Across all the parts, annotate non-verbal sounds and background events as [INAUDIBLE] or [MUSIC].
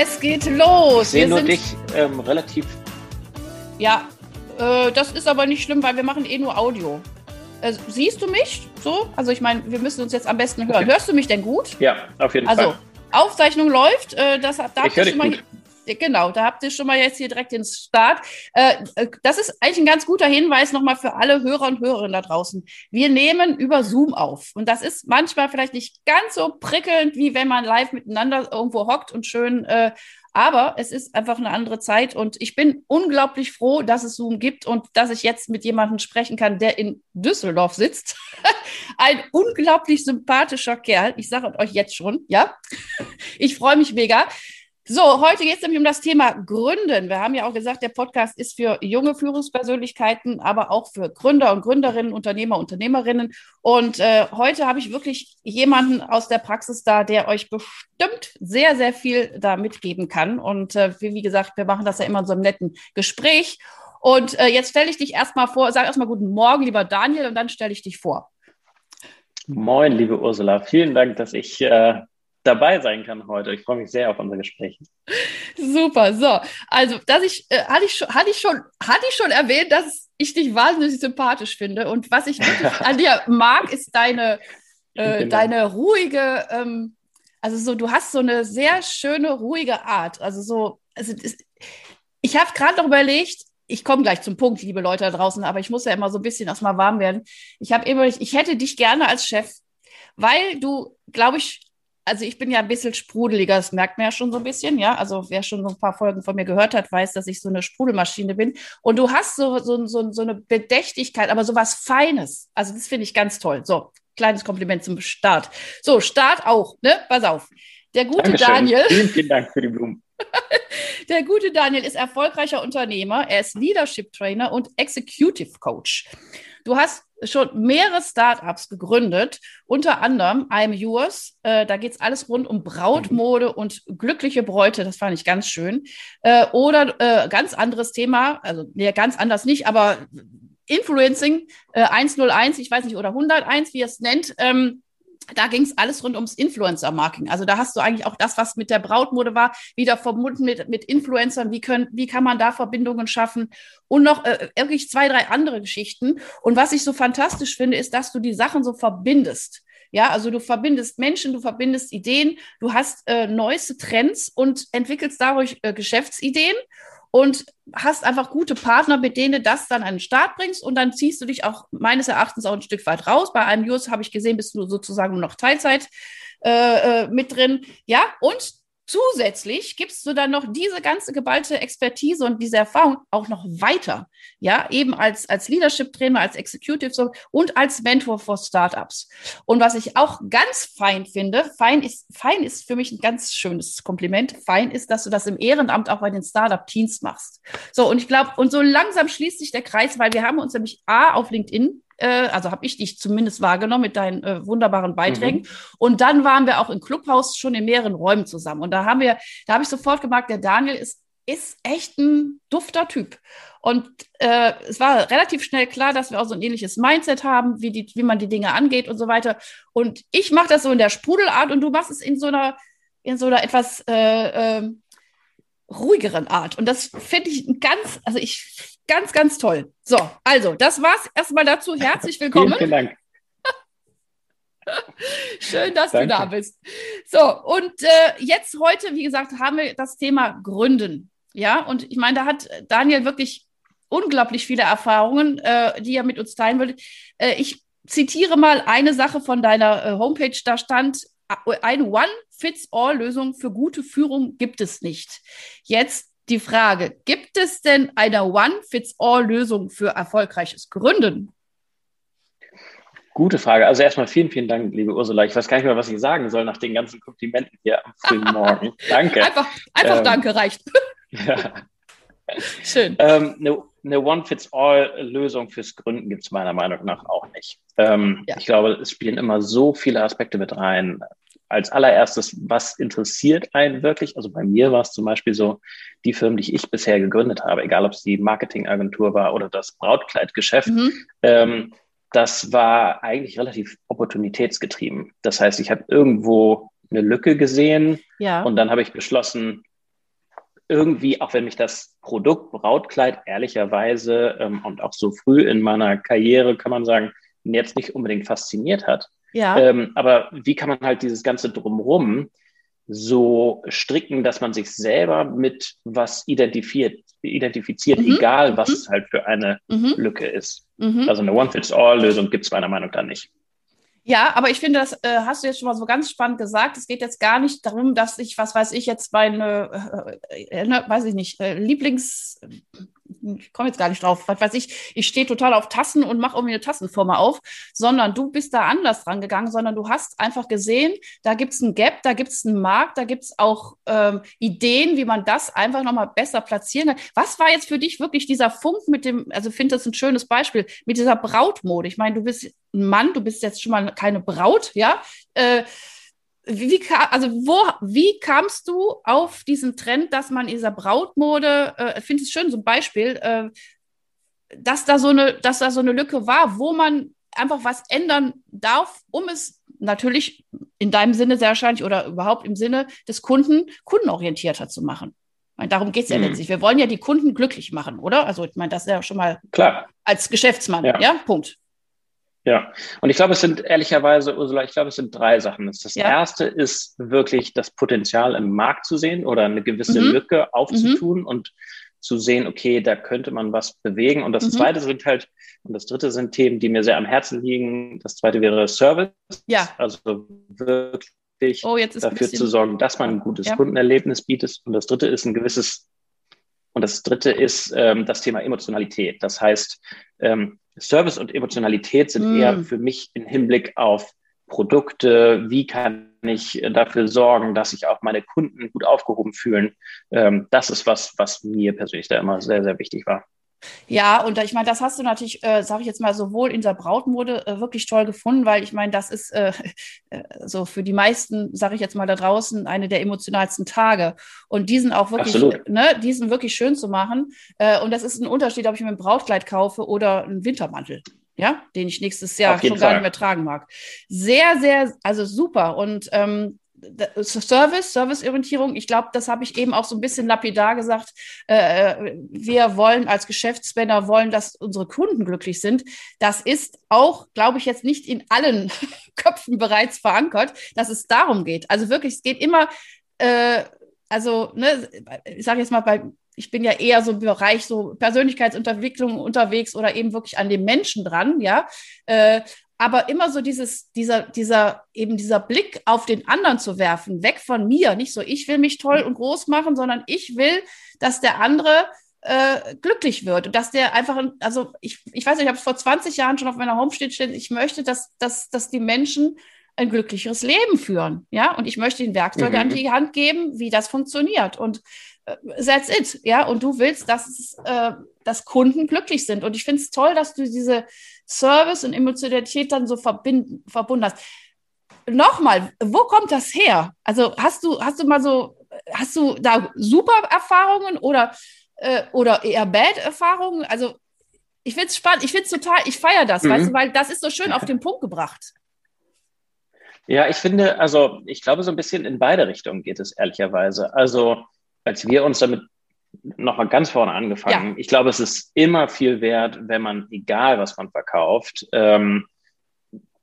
Es geht los. Ich sehe nur dich ähm, relativ. Ja, äh, das ist aber nicht schlimm, weil wir machen eh nur Audio. Äh, siehst du mich so? Also ich meine, wir müssen uns jetzt am besten hören. Okay. Hörst du mich denn gut? Ja, auf jeden also, Fall. Also, Aufzeichnung läuft. Äh, das, da ich höre dich mal gut. Genau, da habt ihr schon mal jetzt hier direkt den Start. Äh, äh, das ist eigentlich ein ganz guter Hinweis nochmal für alle Hörer und Hörerinnen da draußen. Wir nehmen über Zoom auf. Und das ist manchmal vielleicht nicht ganz so prickelnd, wie wenn man live miteinander irgendwo hockt und schön äh, aber es ist einfach eine andere Zeit und ich bin unglaublich froh, dass es Zoom gibt und dass ich jetzt mit jemandem sprechen kann, der in Düsseldorf sitzt. [LAUGHS] Ein unglaublich sympathischer Kerl. Ich sage euch jetzt schon, ja. Ich freue mich mega. So, heute geht es nämlich um das Thema Gründen. Wir haben ja auch gesagt, der Podcast ist für junge Führungspersönlichkeiten, aber auch für Gründer und Gründerinnen, Unternehmer, Unternehmerinnen. Und äh, heute habe ich wirklich jemanden aus der Praxis da, der euch bestimmt sehr, sehr viel da mitgeben kann. Und äh, wie, wie gesagt, wir machen das ja immer in so einem netten Gespräch. Und äh, jetzt stelle ich dich erstmal vor, sag erstmal guten Morgen, lieber Daniel, und dann stelle ich dich vor. Moin, liebe Ursula. Vielen Dank, dass ich äh, dabei sein kann heute. Ich freue mich sehr auf unser Gespräch. Super, so. Also, dass ich, äh, hatte ich schon, hatte ich schon, hatte ich schon erwähnt, dass ich dich wahnsinnig sympathisch finde. Und was ich wirklich [LAUGHS] an dir mag, ist deine, äh, genau. deine ruhige, ähm, also so, du hast so eine sehr schöne, ruhige Art. Also so, also das, ich habe gerade noch überlegt, ich komme gleich zum Punkt, liebe Leute da draußen, aber ich muss ja immer so ein bisschen erstmal warm werden. Ich habe immer, ich hätte dich gerne als Chef, weil du, glaube ich, also ich bin ja ein bisschen sprudeliger, das merkt man ja schon so ein bisschen, ja. Also wer schon so ein paar Folgen von mir gehört hat, weiß, dass ich so eine Sprudelmaschine bin. Und du hast so, so, so, so eine Bedächtigkeit, aber so was Feines. Also das finde ich ganz toll. So, kleines Kompliment zum Start. So, Start auch, ne? Pass auf. Der gute Dankeschön. Daniel. Vielen, vielen Dank für die Blumen. [LAUGHS] Der gute Daniel ist erfolgreicher Unternehmer. Er ist Leadership Trainer und Executive Coach. Du hast schon mehrere Startups gegründet, unter anderem I'm Yours. Äh, da geht es alles rund um Brautmode und glückliche Bräute. Das fand ich ganz schön. Äh, oder äh, ganz anderes Thema, also nee, ganz anders nicht, aber Influencing 101, äh, ich weiß nicht, oder 101, wie ihr es nennt. Ähm, da ging es alles rund ums Influencer-Marketing. Also da hast du eigentlich auch das, was mit der Brautmode war, wieder verbunden mit, mit Influencern. Wie, können, wie kann man da Verbindungen schaffen? Und noch äh, wirklich zwei, drei andere Geschichten. Und was ich so fantastisch finde, ist, dass du die Sachen so verbindest. Ja, also du verbindest Menschen, du verbindest Ideen, du hast äh, neueste Trends und entwickelst dadurch äh, Geschäftsideen und hast einfach gute Partner, mit denen du das dann an den Start bringst und dann ziehst du dich auch meines Erachtens auch ein Stück weit raus. Bei einem Jus habe ich gesehen, bist du sozusagen nur noch Teilzeit äh, äh mit drin. Ja, und Zusätzlich gibst du dann noch diese ganze geballte Expertise und diese Erfahrung auch noch weiter. Ja, eben als, als Leadership-Trainer, als Executive und als Mentor für Startups. Und was ich auch ganz fein finde, fein ist, fein ist für mich ein ganz schönes Kompliment. Fein ist, dass du das im Ehrenamt auch bei den Startup-Teams machst. So, und ich glaube, und so langsam schließt sich der Kreis, weil wir haben uns nämlich A auf LinkedIn also habe ich dich zumindest wahrgenommen mit deinen äh, wunderbaren Beiträgen. Mhm. Und dann waren wir auch im Clubhaus schon in mehreren Räumen zusammen. Und da haben wir, da habe ich sofort gemerkt, der Daniel ist ist echt ein dufter Typ. Und äh, es war relativ schnell klar, dass wir auch so ein ähnliches Mindset haben, wie, die, wie man die Dinge angeht und so weiter. Und ich mache das so in der Sprudelart und du machst es in so einer, in so einer etwas äh, äh, ruhigeren Art. Und das finde ich ganz, also ich Ganz, ganz toll. So, also, das war's erstmal dazu. Herzlich [LAUGHS] willkommen. Vielen, vielen Dank. [LAUGHS] Schön, dass Danke. du da bist. So, und äh, jetzt heute, wie gesagt, haben wir das Thema Gründen. Ja, und ich meine, da hat Daniel wirklich unglaublich viele Erfahrungen, äh, die er mit uns teilen will. Äh, ich zitiere mal eine Sache von deiner äh, Homepage, da stand, eine One-Fits-All-Lösung für gute Führung gibt es nicht. Jetzt die Frage, gibt es denn eine One-Fits-All-Lösung für erfolgreiches Gründen? Gute Frage. Also erstmal vielen, vielen Dank, liebe Ursula. Ich weiß gar nicht mehr, was ich sagen soll nach den ganzen Komplimenten hier am frühen [LAUGHS] Morgen. Danke. Einfach, einfach ähm, Danke reicht. [LAUGHS] ja. Schön. Ähm, eine, eine One-Fits-All-Lösung fürs Gründen gibt es meiner Meinung nach auch nicht. Ähm, ja. Ich glaube, es spielen immer so viele Aspekte mit rein. Als allererstes, was interessiert einen wirklich? Also bei mir war es zum Beispiel so, die Firmen, die ich bisher gegründet habe, egal ob es die Marketingagentur war oder das Brautkleidgeschäft, mhm. ähm, das war eigentlich relativ opportunitätsgetrieben. Das heißt, ich habe irgendwo eine Lücke gesehen ja. und dann habe ich beschlossen, irgendwie, auch wenn mich das Produkt Brautkleid ehrlicherweise ähm, und auch so früh in meiner Karriere, kann man sagen, jetzt nicht unbedingt fasziniert hat. Ja. Ähm, aber wie kann man halt dieses ganze Drumrum so stricken, dass man sich selber mit was identifiziert, identifiziert mhm. egal was mhm. es halt für eine mhm. Lücke ist. Mhm. Also eine One-Fits-All-Lösung gibt es meiner Meinung nach nicht. Ja, aber ich finde, das äh, hast du jetzt schon mal so ganz spannend gesagt. Es geht jetzt gar nicht darum, dass ich, was weiß ich, jetzt meine, äh, äh, ne, weiß ich nicht, äh, Lieblings, ich komme jetzt gar nicht drauf, was weiß ich, ich stehe total auf Tassen und mache irgendwie eine Tassenfirma auf, sondern du bist da anders rangegangen, sondern du hast einfach gesehen, da gibt es ein Gap, da gibt es einen Markt, da gibt es auch ähm, Ideen, wie man das einfach nochmal besser platzieren kann. Was war jetzt für dich wirklich dieser Funk mit dem, also finde das ein schönes Beispiel, mit dieser Brautmode? Ich meine, du bist ein Mann, du bist jetzt schon mal keine Braut, ja? Äh, wie, also wo, wie kamst du auf diesen Trend, dass man in dieser Brautmode, äh, finde ich schön, so ein Beispiel, äh, dass da so eine, dass da so eine Lücke war, wo man einfach was ändern darf, um es natürlich in deinem Sinne sehr wahrscheinlich oder überhaupt im Sinne des Kunden kundenorientierter zu machen. Meine, darum geht es ja mhm. letztlich. Wir wollen ja die Kunden glücklich machen, oder? Also ich meine, das ist ja schon mal klar als Geschäftsmann, ja, ja? Punkt. Ja, und ich glaube, es sind ehrlicherweise, Ursula, ich glaube, es sind drei Sachen. Das ja. erste ist wirklich das Potenzial im Markt zu sehen oder eine gewisse mhm. Lücke aufzutun mhm. und zu sehen, okay, da könnte man was bewegen. Und das mhm. zweite sind halt, und das dritte sind Themen, die mir sehr am Herzen liegen. Das zweite wäre Service. Ja. Also wirklich oh, dafür zu sorgen, dass man ein gutes ja. Kundenerlebnis bietet. Und das dritte ist ein gewisses und das dritte ist ähm, das Thema Emotionalität. Das heißt, ähm, Service und Emotionalität sind mm. eher für mich im Hinblick auf Produkte. Wie kann ich dafür sorgen, dass sich auch meine Kunden gut aufgehoben fühlen? Ähm, das ist was, was mir persönlich da immer sehr, sehr wichtig war. Ja, und ich meine, das hast du natürlich, äh, sage ich jetzt mal, sowohl in der Brautmode äh, wirklich toll gefunden, weil ich meine, das ist äh, äh so für die meisten, sage ich jetzt mal da draußen, eine der emotionalsten Tage. Und diesen auch wirklich, Absolut. ne, diesen wirklich schön zu machen. Äh, und das ist ein Unterschied, ob ich mir ein Brautkleid kaufe oder einen Wintermantel ja, den ich nächstes Jahr schon Fall. gar nicht mehr tragen mag. Sehr, sehr, also super. Und ähm, Service, Serviceorientierung, ich glaube, das habe ich eben auch so ein bisschen lapidar gesagt. Äh, wir wollen als Geschäftsmänner wollen, dass unsere Kunden glücklich sind. Das ist auch, glaube ich, jetzt nicht in allen [LAUGHS] Köpfen bereits verankert, dass es darum geht. Also wirklich, es geht immer, äh, also, ne, ich sage jetzt mal bei ich bin ja eher so im Bereich so Persönlichkeitsentwicklung unterwegs oder eben wirklich an dem Menschen dran, ja. Äh, aber immer so dieses, dieser, dieser, eben dieser Blick auf den anderen zu werfen, weg von mir. Nicht so, ich will mich toll und groß machen, sondern ich will, dass der andere äh, glücklich wird und dass der einfach, also ich, ich weiß nicht, ich habe es vor 20 Jahren schon auf meiner Homepage stehen, ich möchte, dass, dass, dass die Menschen ein glücklicheres Leben führen. Ja, und ich möchte ihnen Werkzeuge mhm. an die Hand geben, wie das funktioniert. Und äh, that's it. Ja, und du willst, dass, äh, dass Kunden glücklich sind. Und ich finde es toll, dass du diese Service und Emotionalität dann so verbinden, verbunden hast. Nochmal, wo kommt das her? Also hast du, hast du mal so, hast du da super Erfahrungen oder, äh, oder eher bad Erfahrungen? Also ich finde es spannend, ich finde es total, ich feiere das, mhm. weißt du, weil das ist so schön auf den Punkt gebracht. Ja, ich finde, also ich glaube, so ein bisschen in beide Richtungen geht es ehrlicherweise. Also als wir uns damit nochmal ganz vorne angefangen. Ja. Ich glaube, es ist immer viel wert, wenn man, egal was man verkauft, ähm,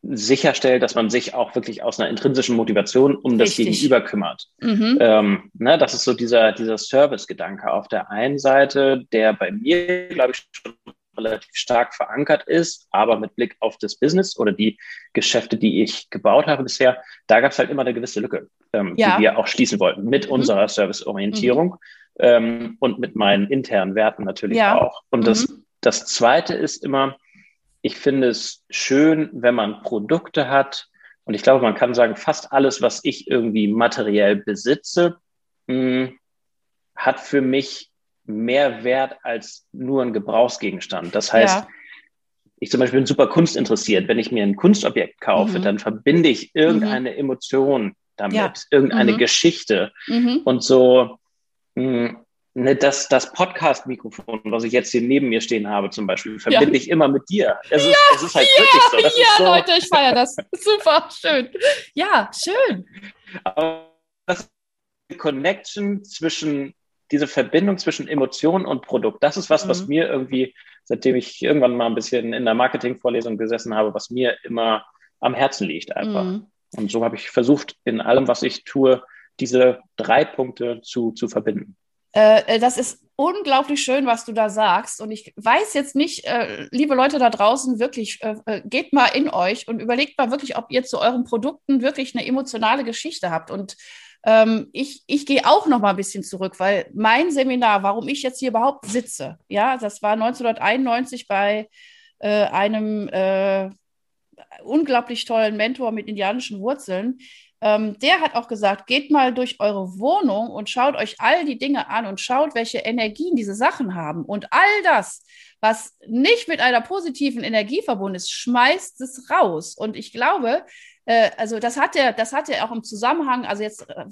sicherstellt, dass man sich auch wirklich aus einer intrinsischen Motivation um das Gegenüber kümmert. Mhm. Ähm, ne, das ist so dieser, dieser Service-Gedanke auf der einen Seite, der bei mir, glaube ich, schon relativ stark verankert ist, aber mit Blick auf das Business oder die Geschäfte, die ich gebaut habe bisher, da gab es halt immer eine gewisse Lücke, ähm, ja. die wir auch schließen wollten mit mhm. unserer Serviceorientierung. Mhm ähm, und mit meinen internen Werten natürlich ja. auch. Und das, mhm. das Zweite ist immer, ich finde es schön, wenn man Produkte hat. Und ich glaube, man kann sagen, fast alles, was ich irgendwie materiell besitze, mh, hm, hat für mich mehr Wert als nur ein Gebrauchsgegenstand. Das heißt, ja. ich zum Beispiel bin super kunstinteressiert. Wenn ich mir ein Kunstobjekt kaufe, mhm. dann verbinde ich irgendeine mhm. Emotion damit, ja. irgendeine mhm. Geschichte. Mhm. Und so, das, das Podcast-Mikrofon, was ich jetzt hier neben mir stehen habe, zum Beispiel, verbinde ja. ich immer mit dir. Es ist, es ist halt ja, wirklich so. Das ja, so. Leute, ich feiere das. [LAUGHS] Super, schön. Ja, schön. Aber das Connection zwischen, diese Verbindung zwischen Emotion und Produkt, das ist was, mhm. was mir irgendwie, seitdem ich irgendwann mal ein bisschen in der Marketing-Vorlesung gesessen habe, was mir immer am Herzen liegt einfach. Mhm. Und so habe ich versucht, in allem, was ich tue, diese drei Punkte zu, zu verbinden. Äh, äh, das ist unglaublich schön, was du da sagst. Und ich weiß jetzt nicht, äh, liebe Leute da draußen, wirklich, äh, äh, geht mal in euch und überlegt mal wirklich, ob ihr zu euren Produkten wirklich eine emotionale Geschichte habt. Und ähm, ich, ich gehe auch noch mal ein bisschen zurück, weil mein Seminar, warum ich jetzt hier überhaupt sitze, ja, das war 1991 bei äh, einem unglaublich tollen Mentor mit indianischen Wurzeln ähm, der hat auch gesagt, geht mal durch eure Wohnung und schaut euch all die Dinge an und schaut, welche Energien diese Sachen haben. Und all das, was nicht mit einer positiven Energie verbunden ist, schmeißt es raus. Und ich glaube, äh, also das hat er, das hat er auch im Zusammenhang, also jetzt äh,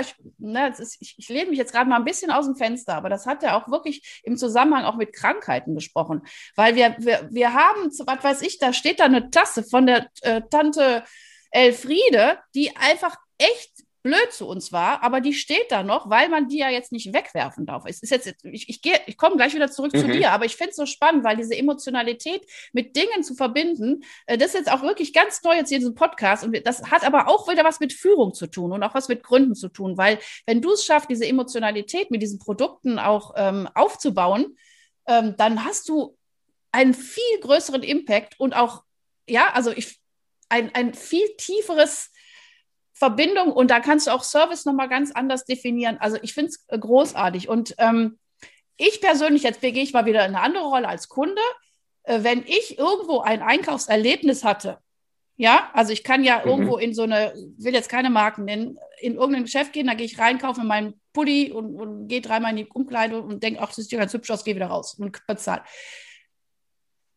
ich, ne, ist, ich, ich lehne mich jetzt gerade mal ein bisschen aus dem Fenster, aber das hat er auch wirklich im Zusammenhang auch mit Krankheiten gesprochen. Weil wir, wir, wir haben, was weiß ich, da steht da eine Tasse von der äh, Tante Elfriede, die einfach echt blöd zu uns war, aber die steht da noch, weil man die ja jetzt nicht wegwerfen darf. Es ist jetzt, ich, ich, ich komme gleich wieder zurück mhm. zu dir, aber ich finde es so spannend, weil diese Emotionalität mit Dingen zu verbinden, äh, das ist jetzt auch wirklich ganz neu jetzt hier in diesem Podcast und das hat aber auch wieder was mit Führung zu tun und auch was mit Gründen zu tun, weil wenn du es schaffst, diese Emotionalität mit diesen Produkten auch ähm, aufzubauen, ähm, dann hast du einen viel größeren Impact und auch ja, also ich, ein, ein viel tieferes Verbindung und da kannst du auch Service nochmal ganz anders definieren. Also ich finde es äh, großartig. Und ähm, ich persönlich, jetzt gehe ich mal wieder in eine andere Rolle als Kunde, äh, wenn ich irgendwo ein Einkaufserlebnis hatte, ja, also ich kann ja mhm. irgendwo in so eine, will jetzt keine Marken nennen, in irgendein Geschäft gehen, da gehe ich rein, kaufe meinen Pulli und, und gehe dreimal in die Umkleidung und denke, ach, das ist ja ganz hübsch aus, gehe wieder raus und bezahle.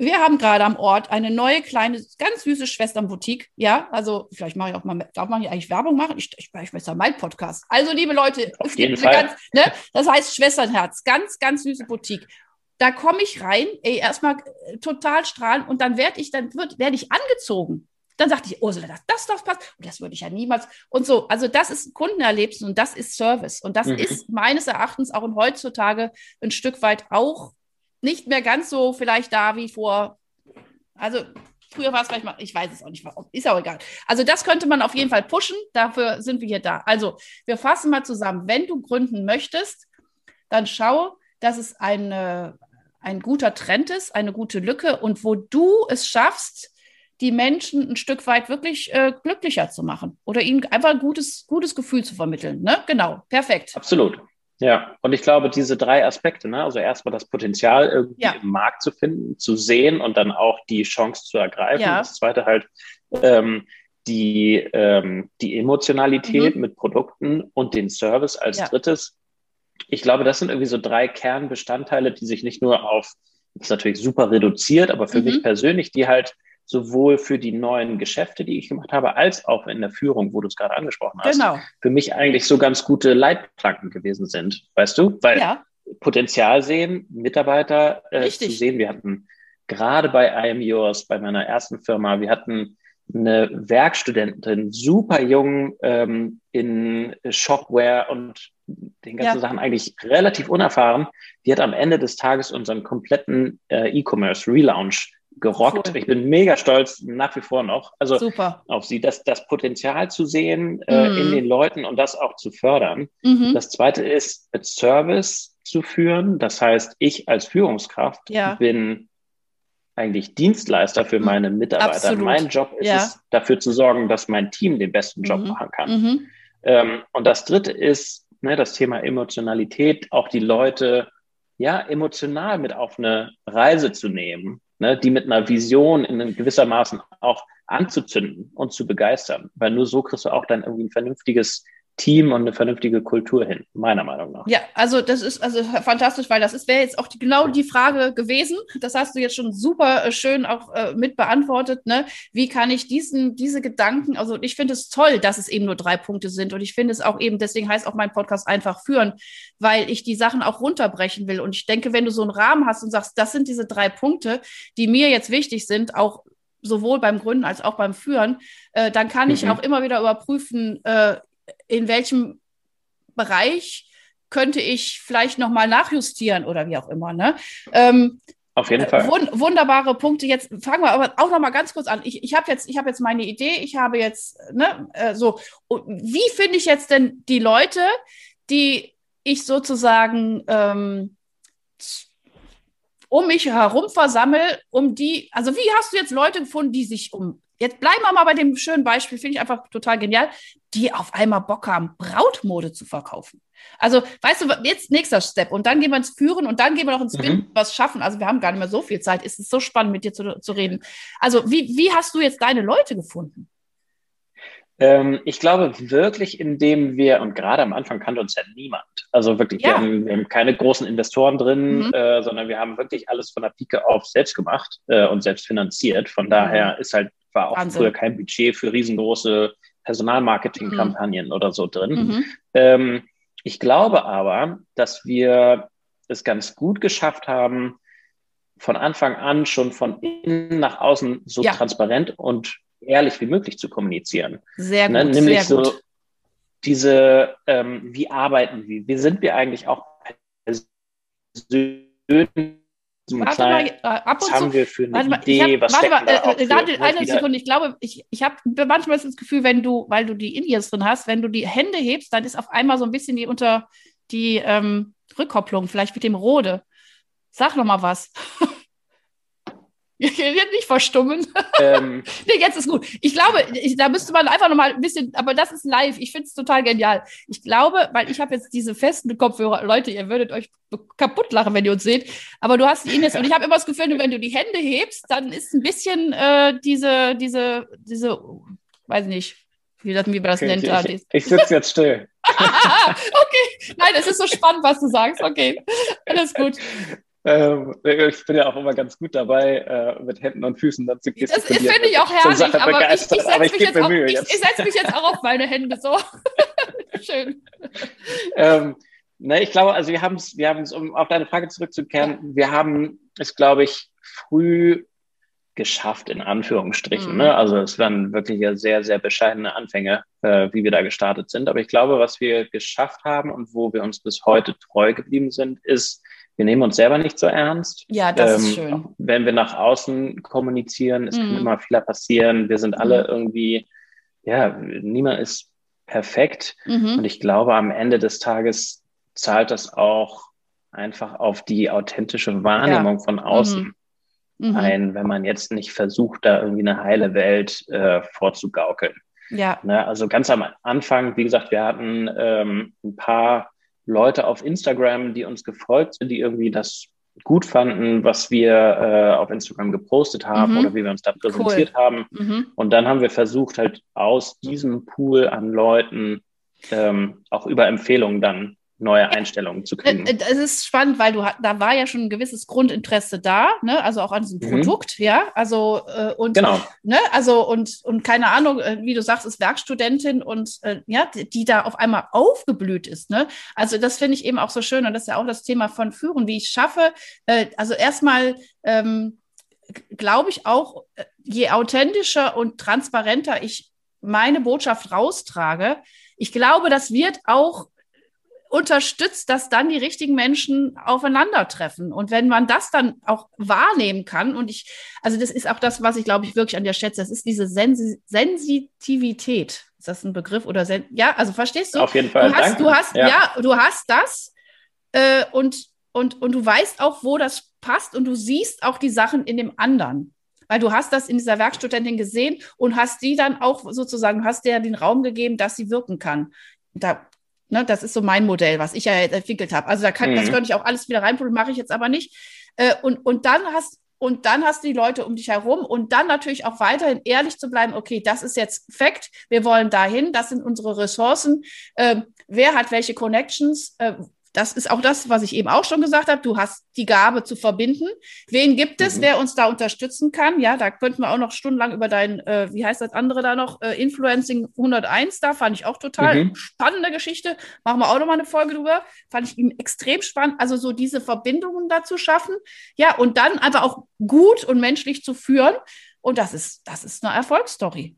Wir haben gerade am Ort eine neue kleine, ganz süße Schwesternboutique. Ja, also vielleicht mache ich auch mal, darf man hier eigentlich Werbung machen? Ich, ich, ich weiß ja mein Podcast. Also, liebe Leute, Auf es gibt Fall. Ganz, ne, das heißt Schwesternherz, ganz, ganz süße Boutique. Da komme ich rein, ey, erstmal äh, total strahlen und dann werde ich, dann wird, werde ich angezogen. Dann sagte ich, Ursula, das, das doch passt. Und das würde ich ja niemals. Und so, also das ist Kundenerlebnis und das ist Service. Und das mhm. ist meines Erachtens auch heutzutage ein Stück weit auch nicht mehr ganz so vielleicht da wie vor. Also früher war es vielleicht mal, ich weiß es auch nicht, warum, ist auch egal. Also das könnte man auf jeden Fall pushen, dafür sind wir hier da. Also wir fassen mal zusammen, wenn du gründen möchtest, dann schau, dass es eine, ein guter Trend ist, eine gute Lücke und wo du es schaffst, die Menschen ein Stück weit wirklich äh, glücklicher zu machen oder ihnen einfach ein gutes, gutes Gefühl zu vermitteln. Ne? Genau, perfekt. Absolut. Ja, und ich glaube, diese drei Aspekte, ne, also erstmal das Potenzial irgendwie ja. im Markt zu finden, zu sehen und dann auch die Chance zu ergreifen. Ja. Das zweite halt ähm, die, ähm, die Emotionalität mhm. mit Produkten und den Service als ja. drittes. Ich glaube, das sind irgendwie so drei Kernbestandteile, die sich nicht nur auf, das ist natürlich super reduziert, aber für mhm. mich persönlich, die halt sowohl für die neuen Geschäfte, die ich gemacht habe, als auch in der Führung, wo du es gerade angesprochen hast, genau. für mich eigentlich so ganz gute Leitplanken gewesen sind. Weißt du? Weil ja. Potenzial sehen, Mitarbeiter äh, zu sehen. Wir hatten gerade bei I Am Yours, bei meiner ersten Firma, wir hatten eine Werkstudentin, super jung ähm, in Shopware und den ganzen ja. Sachen eigentlich relativ unerfahren. Die hat am Ende des Tages unseren kompletten äh, E-Commerce Relaunch gerockt. Cool. Ich bin mega stolz nach wie vor noch. Also Super. auf sie, das, das Potenzial zu sehen äh, mhm. in den Leuten und das auch zu fördern. Mhm. Das zweite ist, Service zu führen. Das heißt, ich als Führungskraft ja. bin eigentlich Dienstleister für mhm. meine Mitarbeiter. Absolut. Mein Job ist ja. es, dafür zu sorgen, dass mein Team den besten Job mhm. machen kann. Mhm. Ähm, und das dritte ist ne, das Thema Emotionalität, auch die Leute ja emotional mit auf eine Reise zu nehmen ne, die mit einer Vision in gewissermaßen auch anzuzünden und zu begeistern. Weil nur so kriegst du auch dann irgendwie ein vernünftiges Team und eine vernünftige Kultur hin, meiner Meinung nach. Ja, also das ist also fantastisch, weil das ist wäre jetzt auch die, genau die Frage gewesen. Das hast du jetzt schon super äh, schön auch äh, mit beantwortet. Ne? Wie kann ich diesen diese Gedanken? Also ich finde es toll, dass es eben nur drei Punkte sind und ich finde es auch eben deswegen heißt auch mein Podcast einfach führen, weil ich die Sachen auch runterbrechen will. Und ich denke, wenn du so einen Rahmen hast und sagst, das sind diese drei Punkte, die mir jetzt wichtig sind, auch sowohl beim Gründen als auch beim Führen, äh, dann kann mhm. ich auch immer wieder überprüfen, äh, in welchem Bereich könnte ich vielleicht nochmal nachjustieren oder wie auch immer. Ne? Ähm, auf jeden Fall. Wund wunderbare Punkte. Jetzt fangen wir aber auch noch mal ganz kurz an. Ich, ich habe jetzt, hab jetzt meine Idee. Ich habe jetzt, ne, äh, so. wie finde ich jetzt denn die Leute, die ich sozusagen ähm, um mich herum versammle, um die, also wie hast du jetzt Leute gefunden, die sich um Jetzt bleiben wir mal bei dem schönen Beispiel, finde ich einfach total genial, die auf einmal Bock haben, Brautmode zu verkaufen. Also, weißt du, jetzt nächster Step und dann gehen wir ins Führen und dann gehen wir noch ins Binden, mhm. was schaffen. Also, wir haben gar nicht mehr so viel Zeit. Es ist so spannend, mit dir zu, zu reden. Also, wie, wie hast du jetzt deine Leute gefunden? Ähm, ich glaube wirklich, indem wir, und gerade am Anfang kannte uns ja niemand. Also wirklich, ja. wir, haben, wir, haben, keine großen Investoren drin, mhm. äh, sondern wir haben wirklich alles von der Pike auf selbst gemacht äh, und selbst finanziert. Von mhm. daher ist halt war auch Wahnsinn. früher kein Budget für riesengroße Personalmarketing-Kampagnen mhm. oder so drin. Mhm. Ähm, ich glaube aber, dass wir es ganz gut geschafft haben, von Anfang an schon von innen nach außen so ja. transparent und ehrlich wie möglich zu kommunizieren. Sehr ne, gut. Ne? Nämlich sehr so diese, ähm, wie arbeiten wir? Wie sind wir eigentlich auch persönlich warte mal, äh, ab und was haben wir für eine mal, Idee, hab, was warte mal, äh, für, eine Sekunde, ich glaube, ich, ich habe manchmal das Gefühl, wenn du, weil du die Indies drin hast, wenn du die Hände hebst, dann ist auf einmal so ein bisschen die unter die ähm, Rückkopplung, vielleicht mit dem Rode. Sag noch mal was. [LAUGHS] Jetzt nicht verstummen. Ähm, [LAUGHS] nee, jetzt ist gut. Ich glaube, ich, da müsste man einfach noch mal ein bisschen, aber das ist live. Ich finde es total genial. Ich glaube, weil ich habe jetzt diese festen Kopfhörer. Leute, ihr würdet euch kaputt lachen, wenn ihr uns seht. Aber du hast ihn jetzt und ich habe immer das Gefühl, wenn du die Hände hebst, dann ist ein bisschen äh, diese, diese, diese, weiß nicht, wie, das, wie man das okay, nennt. Ich, ich, ich sitze jetzt still. [LAUGHS] okay, nein, es ist so spannend, was du sagst. Okay, alles gut. Ähm, ich bin ja auch immer ganz gut dabei, äh, mit Händen und Füßen dann zu gestikulieren. Das finde ich auch herrlich, aber ich, ich setze mich, jetzt auch, ich, ich setz mich jetzt auch auf meine Hände so. [LAUGHS] Schön. Ähm, ne, ich glaube, also wir haben es, wir haben es, um auf deine Frage zurückzukehren, ja. wir haben es, glaube ich, früh geschafft, in Anführungsstrichen. Mhm. Ne? Also es waren wirklich sehr, sehr bescheidene Anfänge, äh, wie wir da gestartet sind. Aber ich glaube, was wir geschafft haben und wo wir uns bis heute treu geblieben sind, ist, wir nehmen uns selber nicht so ernst. Ja, das ähm, ist schön. Wenn wir nach außen kommunizieren, es mhm. kann immer Fehler passieren. Wir sind alle mhm. irgendwie, ja, niemand ist perfekt. Mhm. Und ich glaube, am Ende des Tages zahlt das auch einfach auf die authentische Wahrnehmung ja. von außen mhm. mhm. ein, wenn man jetzt nicht versucht, da irgendwie eine heile Welt äh, vorzugaukeln. Ja. Ne, also ganz am Anfang, wie gesagt, wir hatten ähm, ein paar Leute auf Instagram, die uns gefolgt sind, die irgendwie das gut fanden, was wir äh, auf Instagram gepostet haben mhm. oder wie wir uns da präsentiert cool. haben. Mhm. Und dann haben wir versucht, halt aus diesem Pool an Leuten ähm, auch über Empfehlungen dann neue Einstellungen zu kriegen. Äh, es ist spannend, weil du da war ja schon ein gewisses Grundinteresse da, ne? Also auch an diesem mhm. Produkt, ja. Also äh, und genau. ne, also und und keine Ahnung, äh, wie du sagst, ist Werkstudentin und äh, ja, die, die, da auf einmal aufgeblüht ist, ne? Also das finde ich eben auch so schön und das ist ja auch das Thema von Führen, wie ich schaffe. Äh, also erstmal ähm, glaube ich auch, äh, je authentischer und transparenter ich meine Botschaft raustrage, ich glaube, das wird auch unterstützt, dass dann die richtigen Menschen aufeinandertreffen. Und wenn man das dann auch wahrnehmen kann, und ich, also das ist auch das, was ich glaube ich wirklich an dir schätze, das ist diese Sensi Sensitivität. Ist das ein Begriff oder sen ja, also verstehst du? Auf jeden Fall. Du hast, du hast ja. ja. du hast das äh, und, und, und du weißt auch, wo das passt und du siehst auch die Sachen in dem anderen weil du hast das in dieser Werkstudentin gesehen und hast die dann auch sozusagen, hast der den Raum gegeben, dass sie wirken kann. Da Ne, das ist so mein Modell, was ich ja jetzt entwickelt habe. Also da kann, mhm. das könnte ich auch alles wieder reinpulen, mache ich jetzt aber nicht. Äh, und, und dann hast, und dann hast du die Leute um dich herum und dann natürlich auch weiterhin ehrlich zu bleiben, okay, das ist jetzt Fakt, wir wollen dahin, das sind unsere Ressourcen, äh, wer hat welche Connections, äh, das ist auch das, was ich eben auch schon gesagt habe. Du hast die Gabe zu verbinden. Wen gibt es, mhm. wer uns da unterstützen kann? Ja, da könnten wir auch noch stundenlang über dein, äh, wie heißt das andere da noch, äh, Influencing 101 da, fand ich auch total mhm. spannende Geschichte. Machen wir auch noch mal eine Folge drüber. Fand ich ihm extrem spannend. Also so diese Verbindungen dazu schaffen. Ja, und dann einfach auch gut und menschlich zu führen. Und das ist, das ist eine Erfolgsstory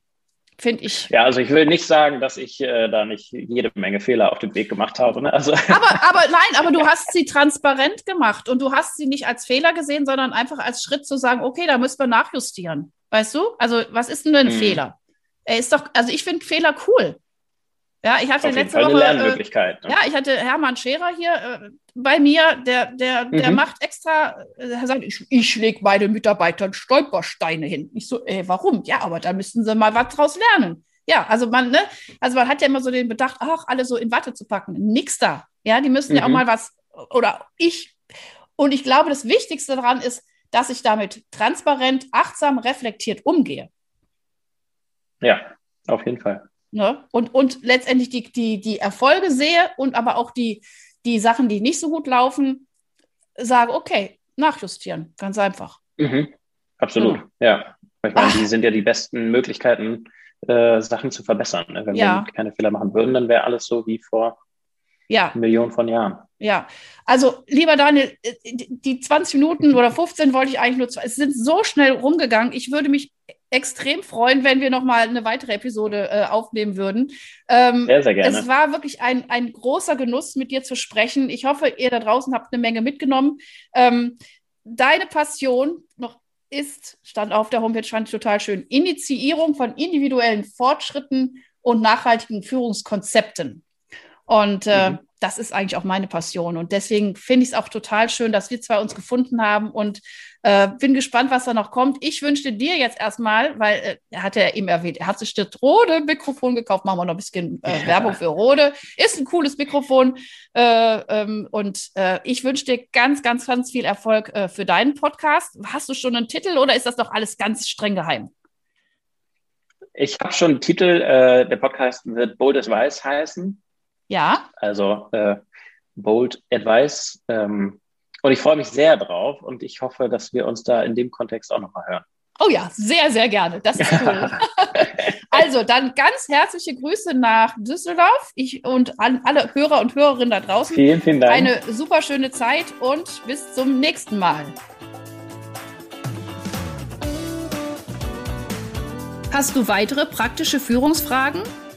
finde ich. Ja, also ich will nicht sagen, dass ich äh, da nicht jede Menge Fehler auf dem Weg gemacht habe. Ne? Also. [LAUGHS] Aber, aber nein, aber du hast sie transparent gemacht und du hast sie nicht als Fehler gesehen, sondern einfach als Schritt zu sagen, okay, da müssen wir nachjustieren. Weißt du? Also, was ist denn ein hm. Fehler? Er ist doch, also ich finde Fehler cool. Ja, ich hatte letzte Woche. Lernmöglichkeit, äh, ne? Ja, ich hatte Hermann Scherer hier äh, bei mir, der, der, der mhm. macht extra, äh, er sagt, ich, ich lege meinen Mitarbeitern Stolpersteine hin. Ich so, ey, warum? Ja, aber da müssten sie mal was draus lernen. Ja, also man, ne, also man hat ja immer so den Bedacht, ach, alle so in Watte zu packen. Nix da. Ja, die müssen mhm. ja auch mhm. mal was, oder ich, und ich glaube, das Wichtigste daran ist, dass ich damit transparent, achtsam, reflektiert umgehe. Ja, auf jeden Fall. Ne? Und, und letztendlich die, die, die Erfolge sehe und aber auch die, die Sachen, die nicht so gut laufen, sage, okay, nachjustieren, ganz einfach. Mhm. Absolut, ja. ja. Ich meine, Ach. die sind ja die besten Möglichkeiten, äh, Sachen zu verbessern. Ne? Wenn ja. wir keine Fehler machen würden, dann wäre alles so wie vor ja. Millionen von Jahren. Ja, also lieber Daniel, äh, die 20 Minuten [LAUGHS] oder 15 wollte ich eigentlich nur, es sind so schnell rumgegangen. Ich würde mich extrem freuen, wenn wir nochmal eine weitere Episode äh, aufnehmen würden. Ähm, sehr, sehr gerne. Es war wirklich ein, ein großer Genuss, mit dir zu sprechen. Ich hoffe, ihr da draußen habt eine Menge mitgenommen. Ähm, deine Passion noch ist, stand auf der Homepage, fand ich total schön, Initiierung von individuellen Fortschritten und nachhaltigen Führungskonzepten. Und äh, mhm das ist eigentlich auch meine Passion. Und deswegen finde ich es auch total schön, dass wir zwei uns gefunden haben und äh, bin gespannt, was da noch kommt. Ich wünschte dir jetzt erstmal, weil äh, er hat ja eben erwähnt, er hat sich das Rode Mikrofon gekauft. Machen wir noch ein bisschen äh, ja. Werbung für Rode. Ist ein cooles Mikrofon. Äh, ähm, und äh, ich wünsche dir ganz, ganz, ganz viel Erfolg für deinen Podcast. Hast du schon einen Titel oder ist das doch alles ganz streng geheim? Ich habe schon einen Titel. der Podcast wird Bold as Weiß heißen. Ja. Also äh, Bold Advice. Ähm, und ich freue mich sehr drauf und ich hoffe, dass wir uns da in dem Kontext auch nochmal hören. Oh ja, sehr, sehr gerne. Das ist cool. [LAUGHS] [LAUGHS] also dann ganz herzliche Grüße nach Düsseldorf. Ich und an alle Hörer und Hörerinnen da draußen. Vielen, vielen Dank. Eine super schöne Zeit und bis zum nächsten Mal. Hast du weitere praktische Führungsfragen?